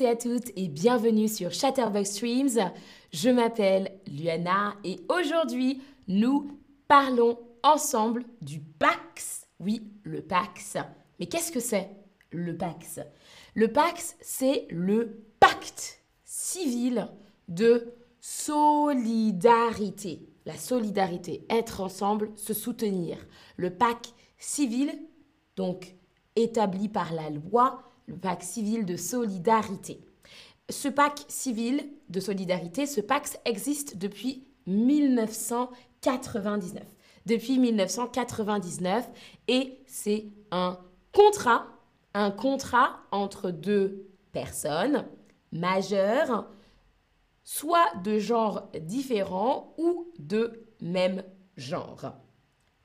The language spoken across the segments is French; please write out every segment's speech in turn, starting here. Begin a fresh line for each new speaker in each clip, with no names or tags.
et à toutes et bienvenue sur Chatterbox Streams. Je m'appelle Luana et aujourd'hui nous parlons ensemble du Pax. Oui, le Pax. Mais qu'est-ce que c'est le Pax? Le Pax, c'est le pacte civil de solidarité. La solidarité, être ensemble, se soutenir. Le pacte civil, donc établi par la loi, le pacte civil de solidarité. Ce pacte civil de solidarité, ce pacte existe depuis 1999. Depuis 1999 et c'est un contrat, un contrat entre deux personnes majeures, soit de genre différents ou de même genre.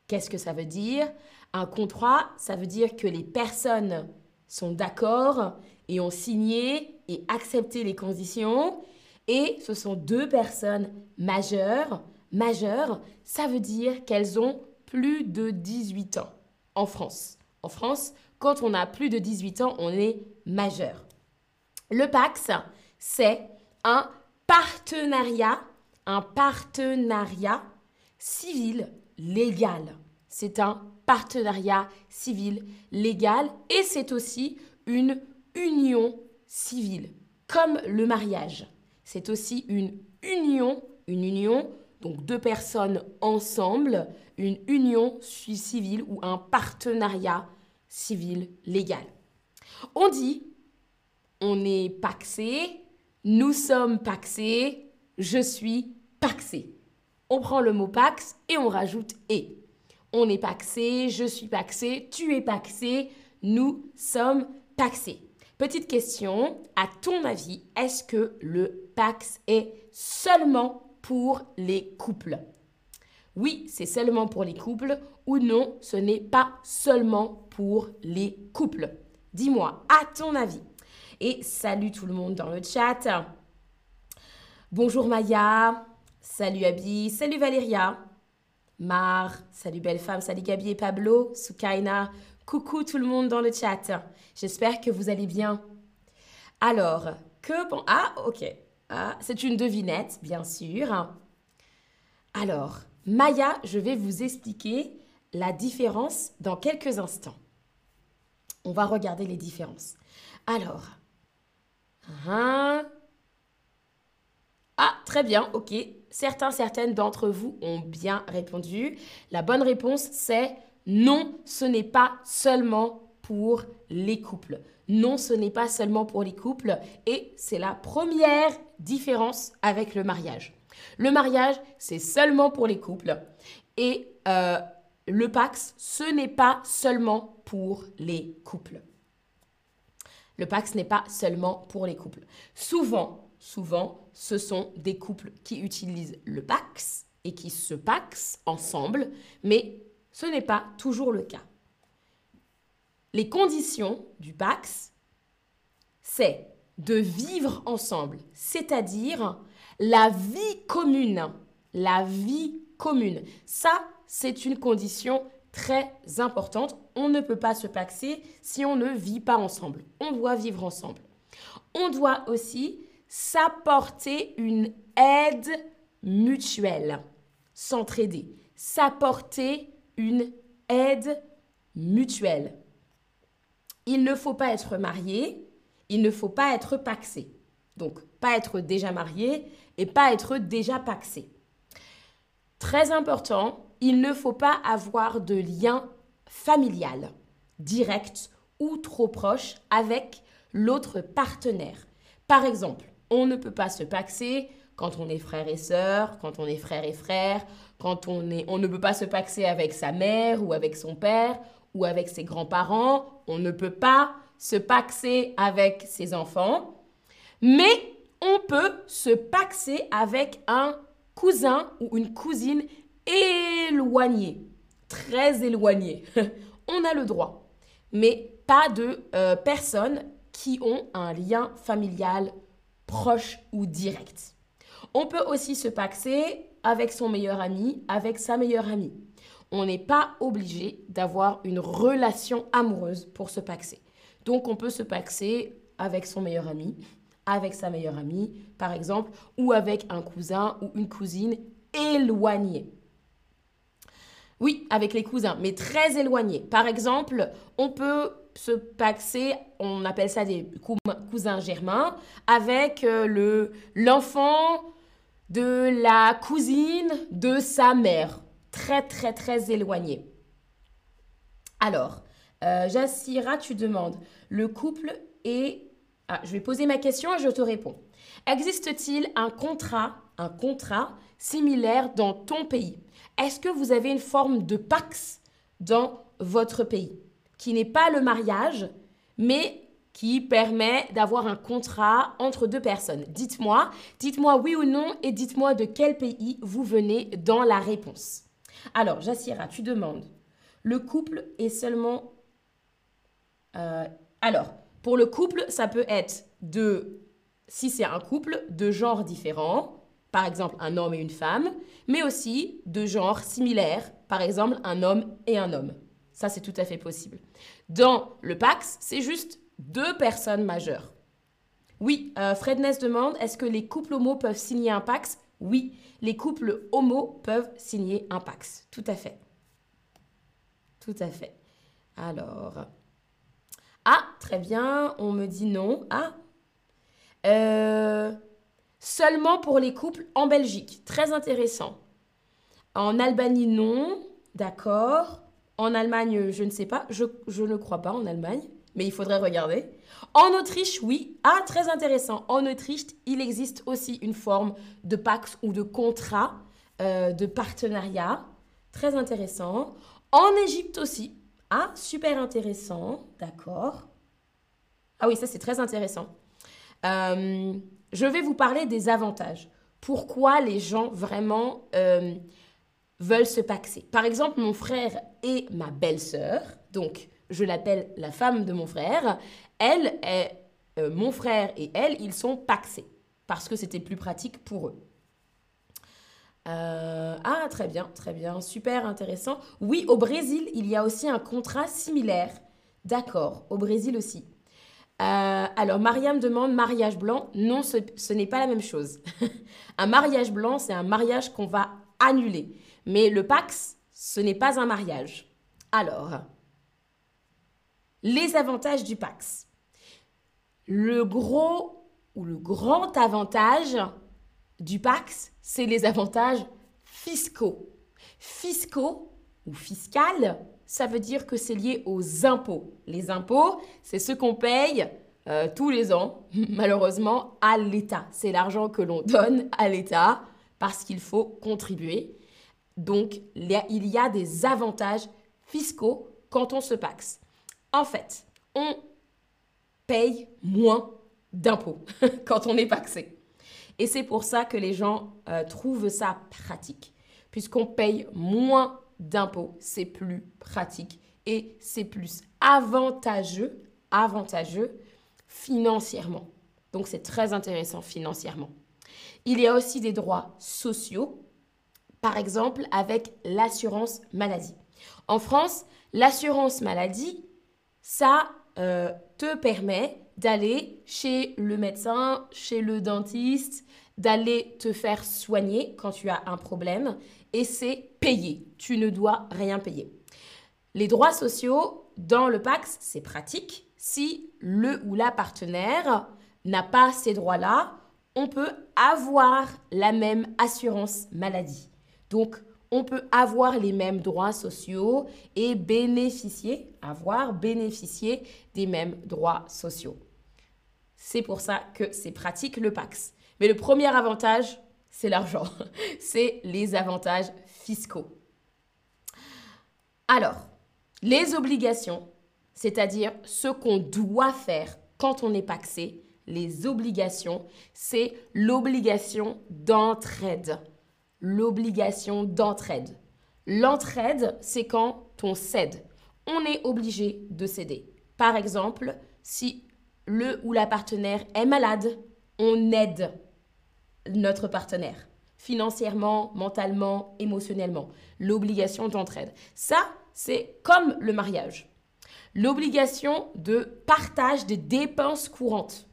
Qu'est-ce que ça veut dire? Un contrat, ça veut dire que les personnes sont d'accord et ont signé et accepté les conditions. Et ce sont deux personnes majeures. Majeures, ça veut dire qu'elles ont plus de 18 ans en France. En France, quand on a plus de 18 ans, on est majeur. Le Pax, c'est un partenariat, un partenariat civil légal. C'est un partenariat civil légal et c'est aussi une union civile, comme le mariage. C'est aussi une union, une union, donc deux personnes ensemble, une union civile ou un partenariat civil légal. On dit, on est paxé, nous sommes paxés, je suis paxé. On prend le mot pax et on rajoute et on est paxé, je suis paxé, tu es paxé, nous sommes paxés. Petite question, à ton avis, est-ce que le pax est seulement pour les couples? Oui, c'est seulement pour les couples ou non, ce n'est pas seulement pour les couples. Dis-moi, à ton avis. Et salut tout le monde dans le chat. Bonjour Maya, salut Abby, salut Valéria. Mar, salut belle femme, salut Gabi et Pablo, Sukaina, coucou tout le monde dans le chat. J'espère que vous allez bien. Alors, que bon Ah, ok. Ah, c'est une devinette, bien sûr. Alors, Maya, je vais vous expliquer la différence dans quelques instants. On va regarder les différences. Alors, hein? Très bien, ok certains, certaines d'entre vous ont bien répondu. La bonne réponse, c'est non, ce n'est pas seulement pour les couples. Non, ce n'est pas seulement pour les couples. Et c'est la première différence avec le mariage. Le mariage, c'est seulement pour les couples. Et euh, le Pax, ce n'est pas seulement pour les couples. Le Pax n'est pas seulement pour les couples. Souvent, souvent, ce sont des couples qui utilisent le Pax et qui se paxent ensemble, mais ce n'est pas toujours le cas. Les conditions du Pax, c'est de vivre ensemble, c'est-à-dire la vie commune. La vie commune. Ça, c'est une condition très importante. On ne peut pas se paxer si on ne vit pas ensemble. On doit vivre ensemble. On doit aussi s'apporter une aide mutuelle. S'entraider. S'apporter une aide mutuelle. Il ne faut pas être marié, il ne faut pas être paxé. Donc, pas être déjà marié et pas être déjà paxé. Très important, il ne faut pas avoir de lien familial, direct ou trop proche avec l'autre partenaire. Par exemple, on ne peut pas se paxer quand on est frère et sœur, quand on est frère et frère, quand on est on ne peut pas se paxer avec sa mère ou avec son père ou avec ses grands-parents, on ne peut pas se paxer avec ses enfants, mais on peut se paxer avec un cousin ou une cousine éloignée, très éloignée. on a le droit, mais pas de euh, personnes qui ont un lien familial proche ou direct. On peut aussi se paxer avec son meilleur ami, avec sa meilleure amie. On n'est pas obligé d'avoir une relation amoureuse pour se paxer. Donc on peut se paxer avec son meilleur ami, avec sa meilleure amie, par exemple, ou avec un cousin ou une cousine éloignée. Oui, avec les cousins, mais très éloignés. Par exemple, on peut se paxer, on appelle ça des cousins germains, avec euh, le l'enfant de la cousine de sa mère. Très, très, très éloigné. Alors, euh, Jassira, tu demandes, le couple est... Ah, je vais poser ma question et je te réponds. Existe-t-il un contrat, un contrat similaire dans ton pays? Est-ce que vous avez une forme de pax dans votre pays? Qui n'est pas le mariage, mais qui permet d'avoir un contrat entre deux personnes. Dites-moi, dites-moi oui ou non et dites-moi de quel pays vous venez dans la réponse. Alors, Jassira, tu demandes, le couple est seulement... Euh, alors, pour le couple, ça peut être de, si c'est un couple, de genres différents, par exemple un homme et une femme, mais aussi de genres similaires, par exemple un homme et un homme. Ça, c'est tout à fait possible. Dans le Pax, c'est juste deux personnes majeures. Oui, euh, Fred Ness demande, est-ce que les couples homo peuvent signer un Pax? Oui, les couples homo peuvent signer un Pax. Tout à fait. Tout à fait. Alors. Ah, très bien, on me dit non. Ah. Euh, seulement pour les couples en Belgique. Très intéressant. En Albanie, non. D'accord. En Allemagne, je ne sais pas. Je, ne crois pas en Allemagne, mais il faudrait regarder. En Autriche, oui. Ah, très intéressant. En Autriche, il existe aussi une forme de pax ou de contrat, euh, de partenariat. Très intéressant. En Égypte aussi. Ah, super intéressant. D'accord. Ah oui, ça c'est très intéressant. Euh, je vais vous parler des avantages. Pourquoi les gens vraiment euh, veulent se paxer. Par exemple, mon frère et ma belle-sœur, donc je l'appelle la femme de mon frère, elle est, euh, mon frère et elle, ils sont paxés parce que c'était plus pratique pour eux. Euh, ah, très bien, très bien, super intéressant. Oui, au Brésil, il y a aussi un contrat similaire. D'accord, au Brésil aussi. Euh, alors, Mariam demande mariage blanc. Non, ce, ce n'est pas la même chose. un mariage blanc, c'est un mariage qu'on va annuler. Mais le Pax, ce n'est pas un mariage. Alors, les avantages du Pax. Le gros ou le grand avantage du Pax, c'est les avantages fiscaux. Fiscaux ou fiscal, ça veut dire que c'est lié aux impôts. Les impôts, c'est ce qu'on paye euh, tous les ans, malheureusement, à l'État. C'est l'argent que l'on donne à l'État parce qu'il faut contribuer. Donc, il y a des avantages fiscaux quand on se paxe. En fait, on paye moins d'impôts quand on est paxé. Et c'est pour ça que les gens euh, trouvent ça pratique. Puisqu'on paye moins d'impôts, c'est plus pratique et c'est plus avantageux, avantageux financièrement. Donc c'est très intéressant financièrement. Il y a aussi des droits sociaux par exemple avec l'assurance maladie. En France, l'assurance maladie, ça euh, te permet d'aller chez le médecin, chez le dentiste, d'aller te faire soigner quand tu as un problème et c'est payé. Tu ne dois rien payer. Les droits sociaux dans le PAX, c'est pratique. Si le ou la partenaire n'a pas ces droits-là, on peut avoir la même assurance maladie. Donc, on peut avoir les mêmes droits sociaux et bénéficier, avoir bénéficié des mêmes droits sociaux. C'est pour ça que c'est pratique le PAX. Mais le premier avantage, c'est l'argent. c'est les avantages fiscaux. Alors, les obligations, c'est-à-dire ce qu'on doit faire quand on est paxé, les obligations, c'est l'obligation d'entraide l'obligation d'entraide. L'entraide, c'est quand on cède. On est obligé de céder. Par exemple, si le ou la partenaire est malade, on aide notre partenaire financièrement, mentalement, émotionnellement. L'obligation d'entraide. Ça, c'est comme le mariage. L'obligation de partage des dépenses courantes.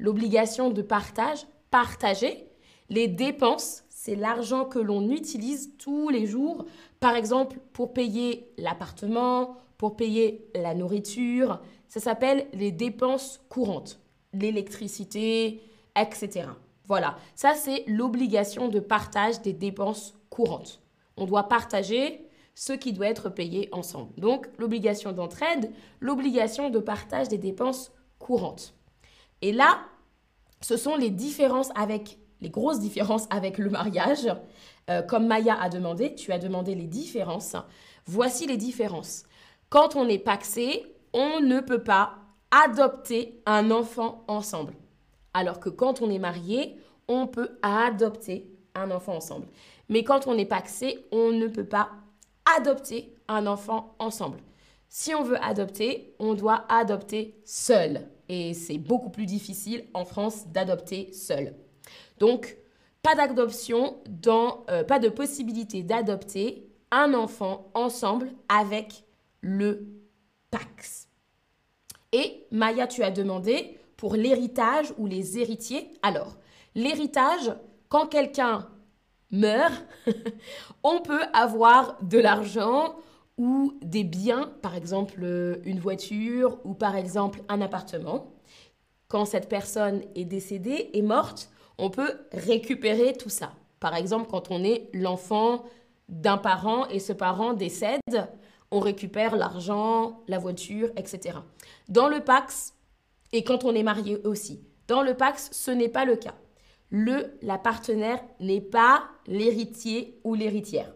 l'obligation de partage, partager. Les dépenses, c'est l'argent que l'on utilise tous les jours, par exemple pour payer l'appartement, pour payer la nourriture. Ça s'appelle les dépenses courantes, l'électricité, etc. Voilà, ça c'est l'obligation de partage des dépenses courantes. On doit partager ce qui doit être payé ensemble. Donc l'obligation d'entraide, l'obligation de partage des dépenses courantes. Et là, ce sont les différences avec les grosses différences avec le mariage. Euh, comme Maya a demandé, tu as demandé les différences. Voici les différences. Quand on est paxé, on ne peut pas adopter un enfant ensemble. Alors que quand on est marié, on peut adopter un enfant ensemble. Mais quand on est paxé, on ne peut pas adopter un enfant ensemble. Si on veut adopter, on doit adopter seul. Et c'est beaucoup plus difficile en France d'adopter seul. Donc, pas d'adoption, euh, pas de possibilité d'adopter un enfant ensemble avec le Pax. Et Maya, tu as demandé pour l'héritage ou les héritiers. Alors, l'héritage, quand quelqu'un meurt, on peut avoir de l'argent ou des biens, par exemple euh, une voiture ou par exemple un appartement. Quand cette personne est décédée, est morte, on peut récupérer tout ça. Par exemple, quand on est l'enfant d'un parent et ce parent décède, on récupère l'argent, la voiture, etc. Dans le Pax, et quand on est marié aussi, dans le Pax, ce n'est pas le cas. Le, la partenaire n'est pas l'héritier ou l'héritière.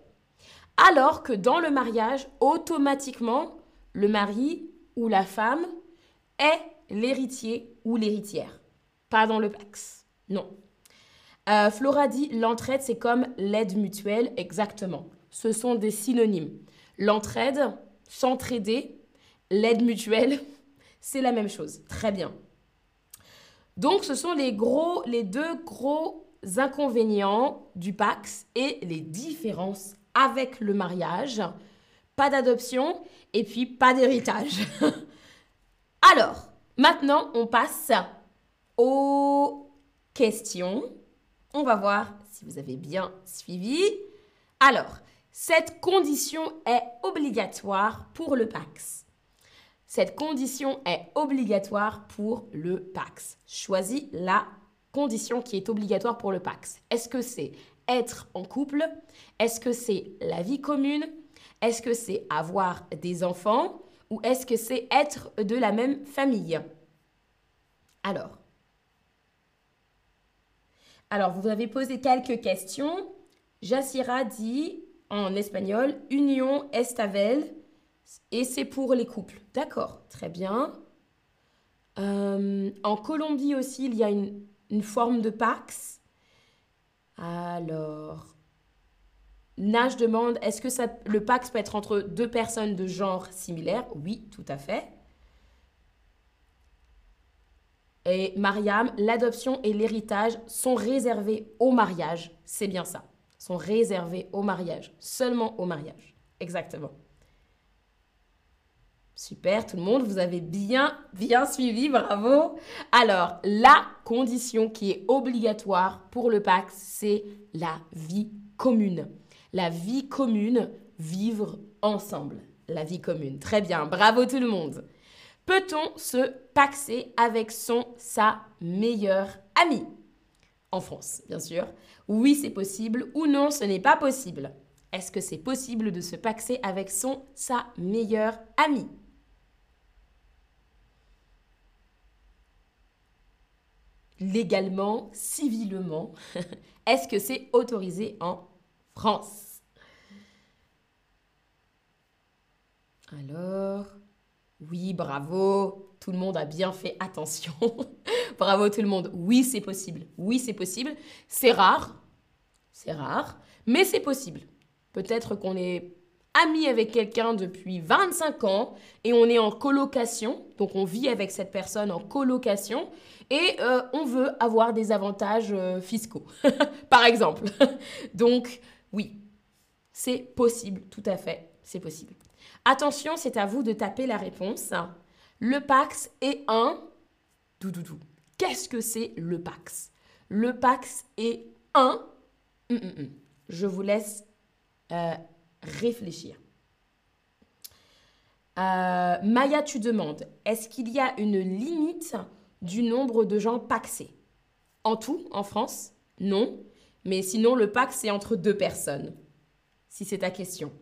Alors que dans le mariage, automatiquement, le mari ou la femme est l'héritier ou l'héritière. Pas dans le Pax. Non. Euh, Flora dit l'entraide, c'est comme l'aide mutuelle, exactement. Ce sont des synonymes. L'entraide, s'entraider, l'aide mutuelle, c'est la même chose. Très bien. Donc, ce sont les, gros, les deux gros inconvénients du Pax et les différences avec le mariage. Pas d'adoption et puis pas d'héritage. Alors, maintenant, on passe aux questions. On va voir si vous avez bien suivi. Alors, cette condition est obligatoire pour le Pax. Cette condition est obligatoire pour le Pax. Choisis la condition qui est obligatoire pour le Pax. Est-ce que c'est être en couple? Est-ce que c'est la vie commune? Est-ce que c'est avoir des enfants? Ou est-ce que c'est être de la même famille? Alors, alors, vous avez posé quelques questions. Jassira dit en espagnol Union estavel et c'est pour les couples. D'accord, très bien. Euh, en Colombie aussi, il y a une, forme de Pax. Alors, Nage demande est-ce que le Pax peut être entre deux personnes de genre similaire Oui, tout à fait. Et Mariam, l'adoption et l'héritage sont réservés au mariage. C'est bien ça. Sont réservés au mariage. Seulement au mariage. Exactement. Super, tout le monde, vous avez bien, bien suivi, bravo. Alors, la condition qui est obligatoire pour le Pax, c'est la vie commune. La vie commune, vivre ensemble. La vie commune. Très bien, bravo tout le monde. Peut-on se paxer avec son, sa meilleure amie? En France, bien sûr. Oui, c'est possible ou non, ce n'est pas possible. Est-ce que c'est possible de se paxer avec son, sa meilleure amie? Légalement, civilement, est-ce que c'est autorisé en France? Alors, oui, bravo. Tout le monde a bien fait attention. bravo tout le monde. Oui, c'est possible. Oui, c'est possible. C'est rare. C'est rare. Mais c'est possible. Peut-être qu'on est ami avec quelqu'un depuis 25 ans et on est en colocation. Donc on vit avec cette personne en colocation et euh, on veut avoir des avantages euh, fiscaux, par exemple. Donc oui, c'est possible, tout à fait, c'est possible. Attention, c'est à vous de taper la réponse. Le Pax est un qu'est-ce que c'est le Pax? Le Pax est un... Hum, hum, hum. Je vous laisse euh, réfléchir. Euh, Maya, tu demandes, est-ce qu'il y a une limite du nombre de gens paxés? En tout, en France Non. Mais sinon, le pax, c'est entre deux personnes, si c'est ta question.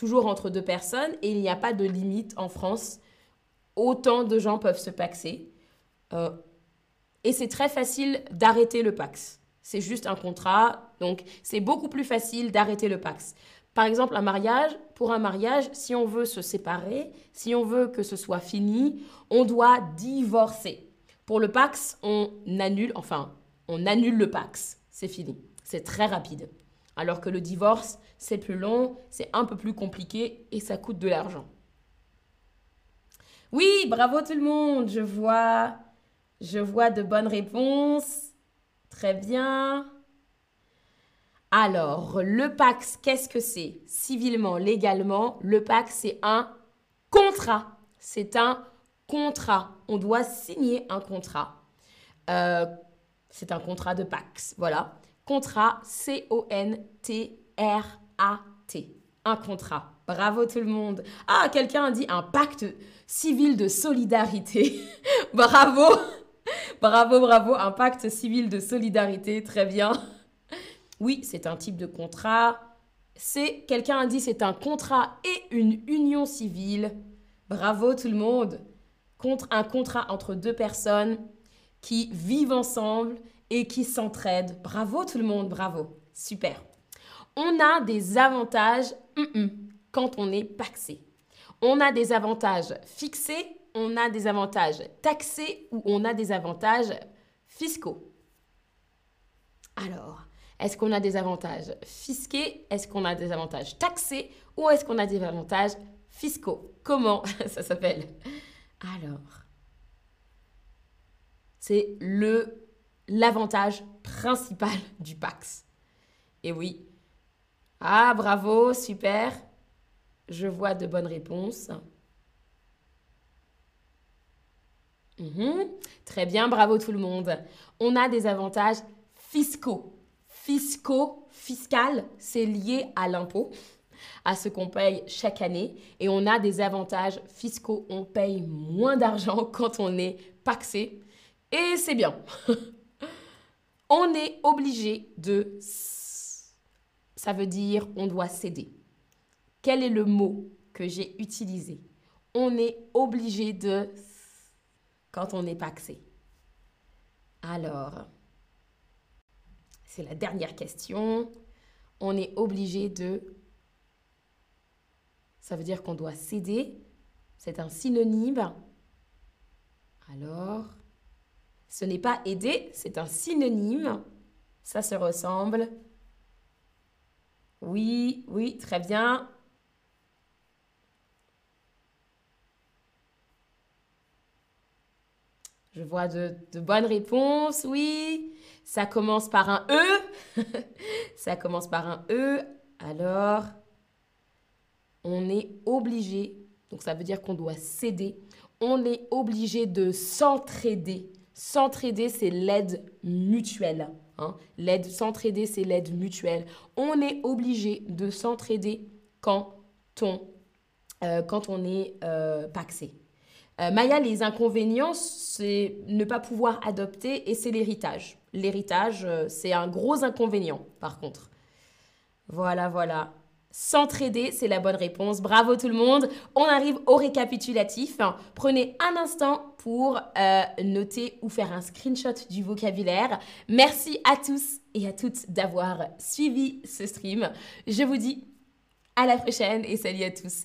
Toujours entre deux personnes, et il n'y a pas de limite en France. Autant de gens peuvent se paxer. Euh, et c'est très facile d'arrêter le pax. C'est juste un contrat, donc c'est beaucoup plus facile d'arrêter le pax. Par exemple, un mariage, pour un mariage, si on veut se séparer, si on veut que ce soit fini, on doit divorcer. Pour le Pax, on annule, enfin, on annule le Pax. C'est fini. C'est très rapide. Alors que le divorce, c'est plus long, c'est un peu plus compliqué et ça coûte de l'argent. Oui, bravo tout le monde. Je vois, je vois de bonnes réponses. Très bien. Alors, le Pax, qu'est-ce que c'est? Civilement, légalement, le Pax, c'est un contrat. C'est un contrat. On doit signer un contrat. Euh, c'est un contrat de Pax. Voilà. Contrat, C-O-N-T-R-A-T. Un contrat. Bravo tout le monde. Ah, quelqu'un a dit un pacte civil de solidarité. bravo. bravo, bravo. Un pacte civil de solidarité. Très bien. Oui, c'est un type de contrat. C'est, quelqu'un a dit, c'est un contrat et une union civile. Bravo tout le monde. Contre un contrat entre deux personnes qui vivent ensemble et qui s'entraident. Bravo tout le monde, bravo. Super. On a des avantages quand on est paxé. On a des avantages fixés, on a des avantages taxés ou on a des avantages fiscaux. Alors, est-ce qu'on a des avantages fisqués? Est-ce qu'on a des avantages taxés? Ou est-ce qu'on a des avantages fiscaux? Comment? Ça s'appelle Alors, c'est le l'avantage principal du Pax. Et oui. Ah, bravo, super. Je vois de bonnes réponses. Mhm. Très bien, bravo tout le monde. On a des avantages fiscaux fiscaux, fiscal, c'est lié à l'impôt, à ce qu'on paye chaque année. Et on a des avantages fiscaux. On paye moins d'argent quand on est paxé. Et c'est bien. on est obligé de... Ça veut dire on doit céder. Quel est le mot que j'ai utilisé? On est obligé de... Quand on est paxé. Alors... C'est la dernière question. On est obligé de... Ça veut dire qu'on doit céder. C'est un synonyme. Alors, ce n'est pas aider, c'est un synonyme. Ça se ressemble. Oui, oui, très bien. Je vois de, bonnes réponses, oui. Ça commence par un E. ça commence par un E. Alors, on est obligé, donc ça veut dire qu'on doit céder, on est obligé de s'entraider. S'entraider, c'est l'aide mutuelle. Hein. L'aide, s'entraider, c'est l'aide mutuelle. On est obligé de s'entraider quand on, euh, quand on est euh, paxé. Euh, Maya, les inconvénients, c'est ne pas pouvoir adopter et c'est l'héritage. L'héritage, euh, c'est un gros inconvénient, par contre. Voilà, voilà. S'entraider, c'est la bonne réponse. Bravo tout le monde. On arrive au récapitulatif. Prenez un instant pour euh, noter ou faire un screenshot du vocabulaire. Merci à tous et à toutes d'avoir suivi ce stream. Je vous dis à la prochaine et salut à tous